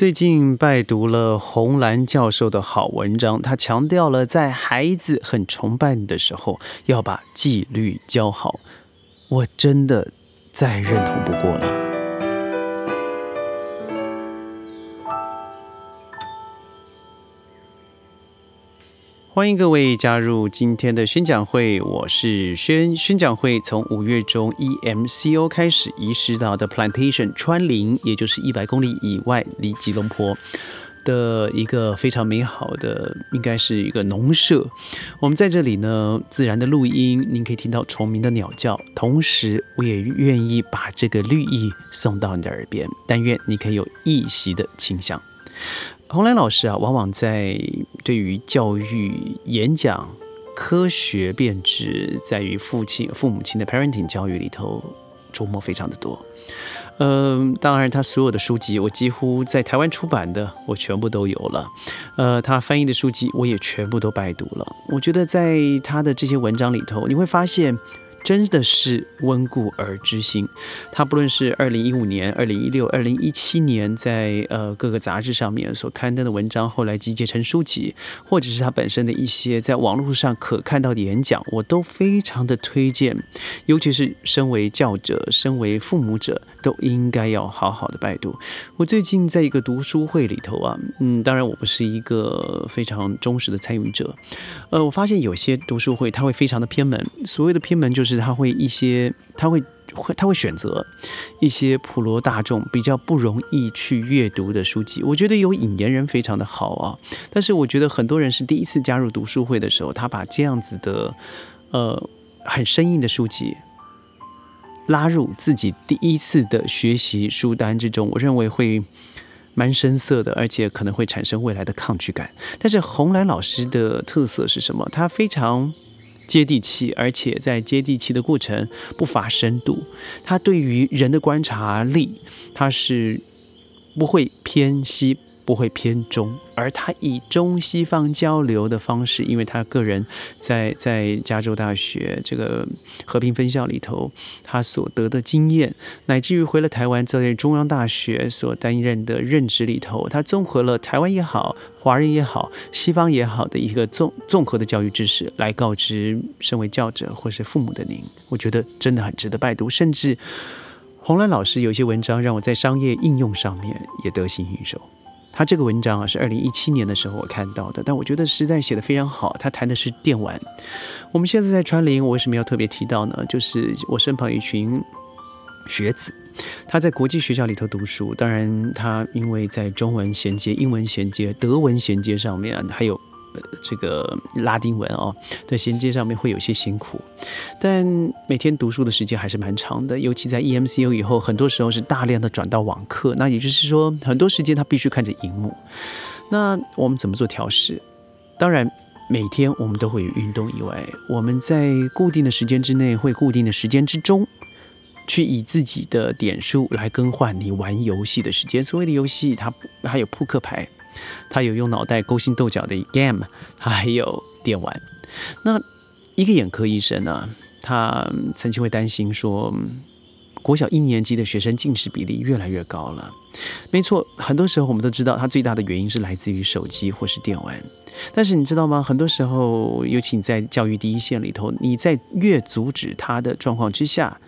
最近拜读了红蓝教授的好文章，他强调了在孩子很崇拜你的时候，要把纪律教好。我真的再认同不过了。欢迎各位加入今天的宣讲会，我是宣。宣讲会从五月中 EMCO 开始移师到的 Plantation 川林，也就是一百公里以外，离吉隆坡的一个非常美好的，应该是一个农舍。我们在这里呢，自然的录音，您可以听到虫鸣的鸟叫，同时我也愿意把这个绿意送到你的耳边，但愿你可以有一席的倾向。红兰老师啊，往往在对于教育演讲、科学变质，在于父亲、父母亲的 parenting 教育里头琢磨非常的多。嗯，当然，他所有的书籍，我几乎在台湾出版的，我全部都有了。呃，他翻译的书籍，我也全部都拜读了。我觉得在他的这些文章里头，你会发现。真的是温故而知新。他不论是二零一五年、二零一六、二零一七年在呃各个杂志上面所刊登的文章，后来集结成书籍，或者是他本身的一些在网络上可看到的演讲，我都非常的推荐。尤其是身为教者、身为父母者，都应该要好好的拜读。我最近在一个读书会里头啊，嗯，当然我不是一个非常忠实的参与者，呃，我发现有些读书会他会非常的偏门，所谓的偏门就是。是他会一些，他会会他会选择一些普罗大众比较不容易去阅读的书籍。我觉得有引言人非常的好啊，但是我觉得很多人是第一次加入读书会的时候，他把这样子的呃很生硬的书籍拉入自己第一次的学习书单之中，我认为会蛮深色的，而且可能会产生未来的抗拒感。但是红蓝老师的特色是什么？他非常。接地气，而且在接地气的过程不乏深度。他对于人的观察力，他是不会偏西。不会偏中，而他以中西方交流的方式，因为他个人在在加州大学这个和平分校里头，他所得的经验，乃至于回了台湾在中央大学所担任的任职里头，他综合了台湾也好、华人也好、西方也好的一个综综合的教育知识，来告知身为教者或是父母的您，我觉得真的很值得拜读。甚至红兰老师有些文章，让我在商业应用上面也得心应手。他这个文章啊，是二零一七年的时候我看到的，但我觉得实在写的非常好。他谈的是电玩。我们现在在川林，我为什么要特别提到呢？就是我身旁一群学子，他在国际学校里头读书，当然他因为在中文衔接、英文衔接、德文衔接上面，还有。这个拉丁文哦的衔接上面会有些辛苦，但每天读书的时间还是蛮长的，尤其在 EMCU 以后，很多时候是大量的转到网课，那也就是说，很多时间他必须看着荧幕。那我们怎么做调试？当然，每天我们都会有运动以外，我们在固定的时间之内，会固定的时间之中，去以自己的点数来更换你玩游戏的时间。所谓的游戏，它还有扑克牌。他有用脑袋勾心斗角的 game，他还有电玩。那一个眼科医生呢，他曾经会担心说，国小一年级的学生近视比例越来越高了。没错，很多时候我们都知道，它最大的原因是来自于手机或是电玩。但是你知道吗？很多时候，尤其你在教育第一线里头，你在越阻止他的状况之下。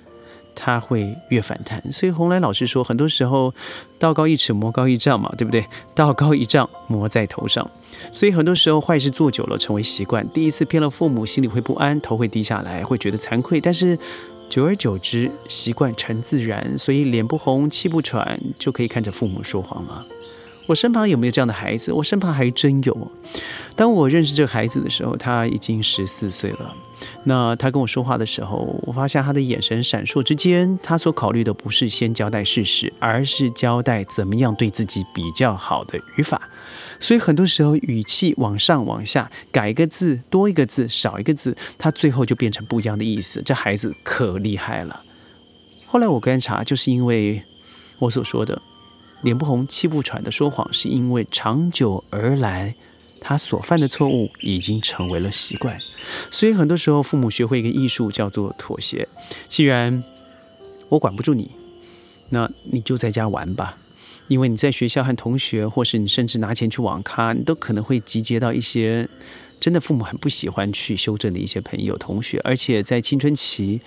他会越反弹，所以红兰老师说，很多时候道高一尺，魔高一丈嘛，对不对？道高一丈，魔在头上。所以很多时候坏事做久了，成为习惯。第一次骗了父母，心里会不安，头会低下来，会觉得惭愧。但是久而久之，习惯成自然，所以脸不红，气不喘，就可以看着父母说谎了。我身旁有没有这样的孩子？我身旁还真有。当我认识这个孩子的时候，他已经十四岁了。那他跟我说话的时候，我发现他的眼神闪烁之间，他所考虑的不是先交代事实，而是交代怎么样对自己比较好的语法。所以很多时候语气往上往下改一个字，多一个字，少一个字，他最后就变成不一样的意思。这孩子可厉害了。后来我观察，就是因为我所说的脸不红气不喘的说谎，是因为长久而来。他所犯的错误已经成为了习惯，所以很多时候父母学会一个艺术叫做妥协。既然我管不住你，那你就在家玩吧。因为你在学校和同学，或是你甚至拿钱去网咖，你都可能会集结到一些。真的，父母很不喜欢去修正的一些朋友、同学，而且在青春期，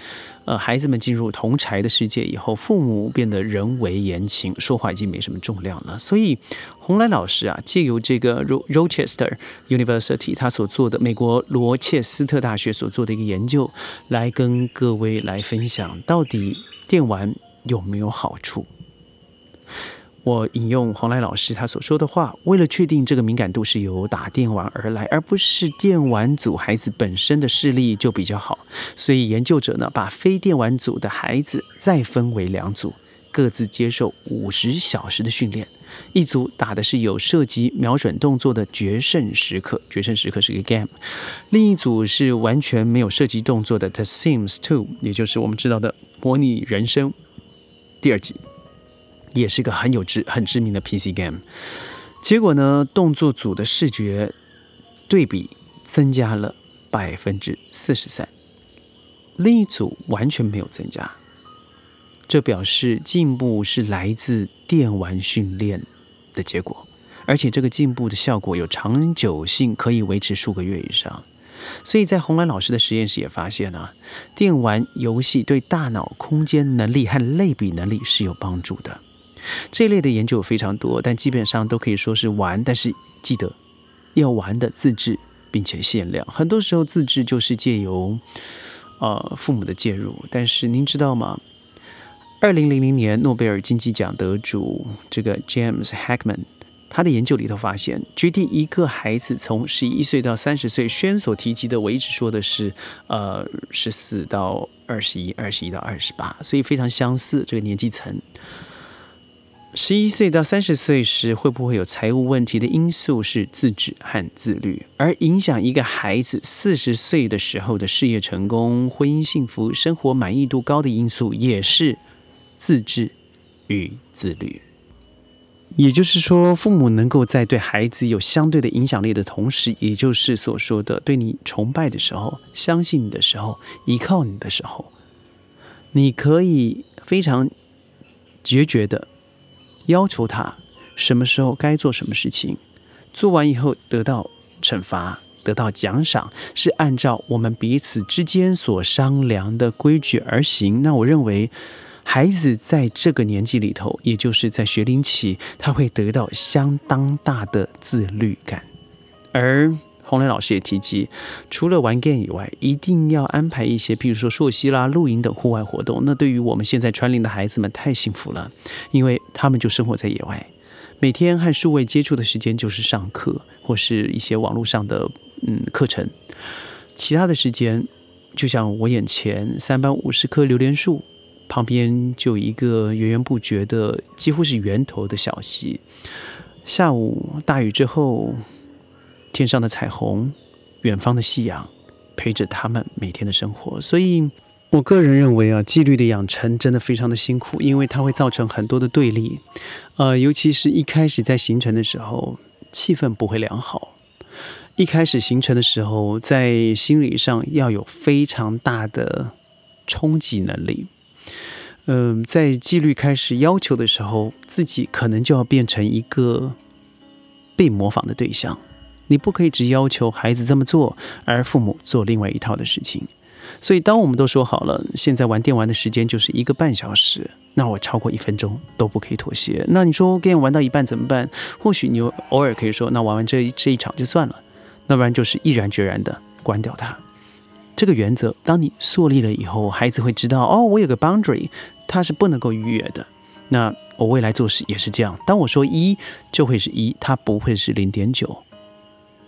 呃，孩子们进入同柴的世界以后，父母变得人为言轻，说话已经没什么重量了。所以，洪兰老师啊，借由这个 Rochester University 他所做的美国罗切斯特大学所做的一个研究，来跟各位来分享，到底电玩有没有好处？我引用洪来老师他所说的话：，为了确定这个敏感度是由打电玩而来，而不是电玩组孩子本身的视力就比较好，所以研究者呢把非电玩组的孩子再分为两组，各自接受五十小时的训练。一组打的是有涉及瞄准动作的决胜时刻，决胜时刻是一个 game；，另一组是完全没有涉及动作的 The Sims to 也就是我们知道的模拟人生第二集。也是个很有知很知名的 PC game，结果呢，动作组的视觉对比增加了百分之四十三，另一组完全没有增加。这表示进步是来自电玩训练的结果，而且这个进步的效果有长久性，可以维持数个月以上。所以在红蓝老师的实验室也发现啊，电玩游戏对大脑空间能力和类比能力是有帮助的。这一类的研究非常多，但基本上都可以说是玩。但是记得要玩的自制，并且限量。很多时候自制就是借由呃父母的介入。但是您知道吗？二零零零年诺贝尔经济奖得主这个 James Heckman，他的研究里头发现，决定一个孩子从十一岁到三十岁，轩所提及的，我一直说的是呃十四到二十一，二十一到二十八，所以非常相似这个年纪层。十一岁到三十岁时，会不会有财务问题的因素是自制和自律，而影响一个孩子四十岁的时候的事业成功、婚姻幸福、生活满意度高的因素也是自制与自律。也就是说，父母能够在对孩子有相对的影响力的同时，也就是所说的对你崇拜的时候、相信你的时候、依靠你的时候，你可以非常决绝的。要求他什么时候该做什么事情，做完以后得到惩罚、得到奖赏，是按照我们彼此之间所商量的规矩而行。那我认为，孩子在这个年纪里头，也就是在学龄期，他会得到相当大的自律感，而。洪雷老师也提及，除了玩 game 以外，一定要安排一些，譬如说溯溪啦、露营等户外活动。那对于我们现在川林的孩子们太幸福了，因为他们就生活在野外，每天和数位接触的时间就是上课或是一些网络上的嗯课程，其他的时间就像我眼前三百五十棵榴莲树旁边就有一个源源不绝的几乎是源头的小溪，下午大雨之后。天上的彩虹，远方的夕阳，陪着他们每天的生活。所以，我个人认为啊，纪律的养成真的非常的辛苦，因为它会造成很多的对立。呃，尤其是一开始在形成的时候，气氛不会良好。一开始形成的时候，在心理上要有非常大的冲击能力。嗯，在纪律开始要求的时候，自己可能就要变成一个被模仿的对象。你不可以只要求孩子这么做，而父母做另外一套的事情。所以，当我们都说好了，现在玩电玩的时间就是一个半小时，那我超过一分钟都不可以妥协。那你说电玩到一半怎么办？或许你偶尔可以说，那玩完这这一场就算了，那不然就是毅然决然的关掉它。这个原则，当你树立了以后，孩子会知道哦，我有个 boundary，它是不能够逾越的。那我未来做事也是这样，当我说一，就会是一，它不会是零点九。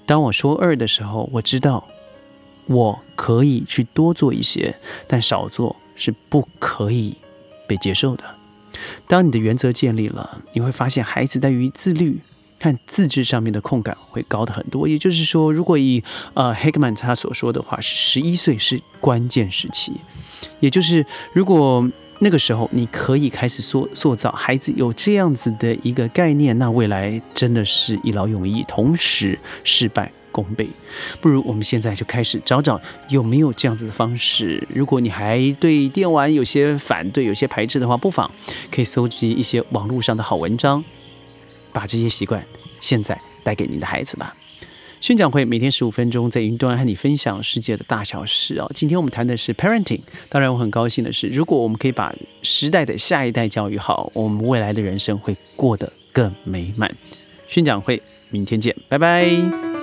当我说二的时候，我知道我可以去多做一些，但少做是不可以被接受的。当你的原则建立了，你会发现孩子在于自律和自制上面的控感会高的很多。也就是说，如果以呃 Hegman 他所说的话，十一岁是关键时期，也就是如果。那个时候，你可以开始塑塑造孩子有这样子的一个概念，那未来真的是一劳永逸，同时事半功倍。不如我们现在就开始找找有没有这样子的方式。如果你还对电玩有些反对、有些排斥的话，不妨可以搜集一些网络上的好文章，把这些习惯现在带给您的孩子吧。宣讲会每天十五分钟，在云端和你分享世界的大小事哦。今天我们谈的是 parenting，当然我很高兴的是，如果我们可以把时代的下一代教育好，我们未来的人生会过得更美满。宣讲会明天见，拜拜。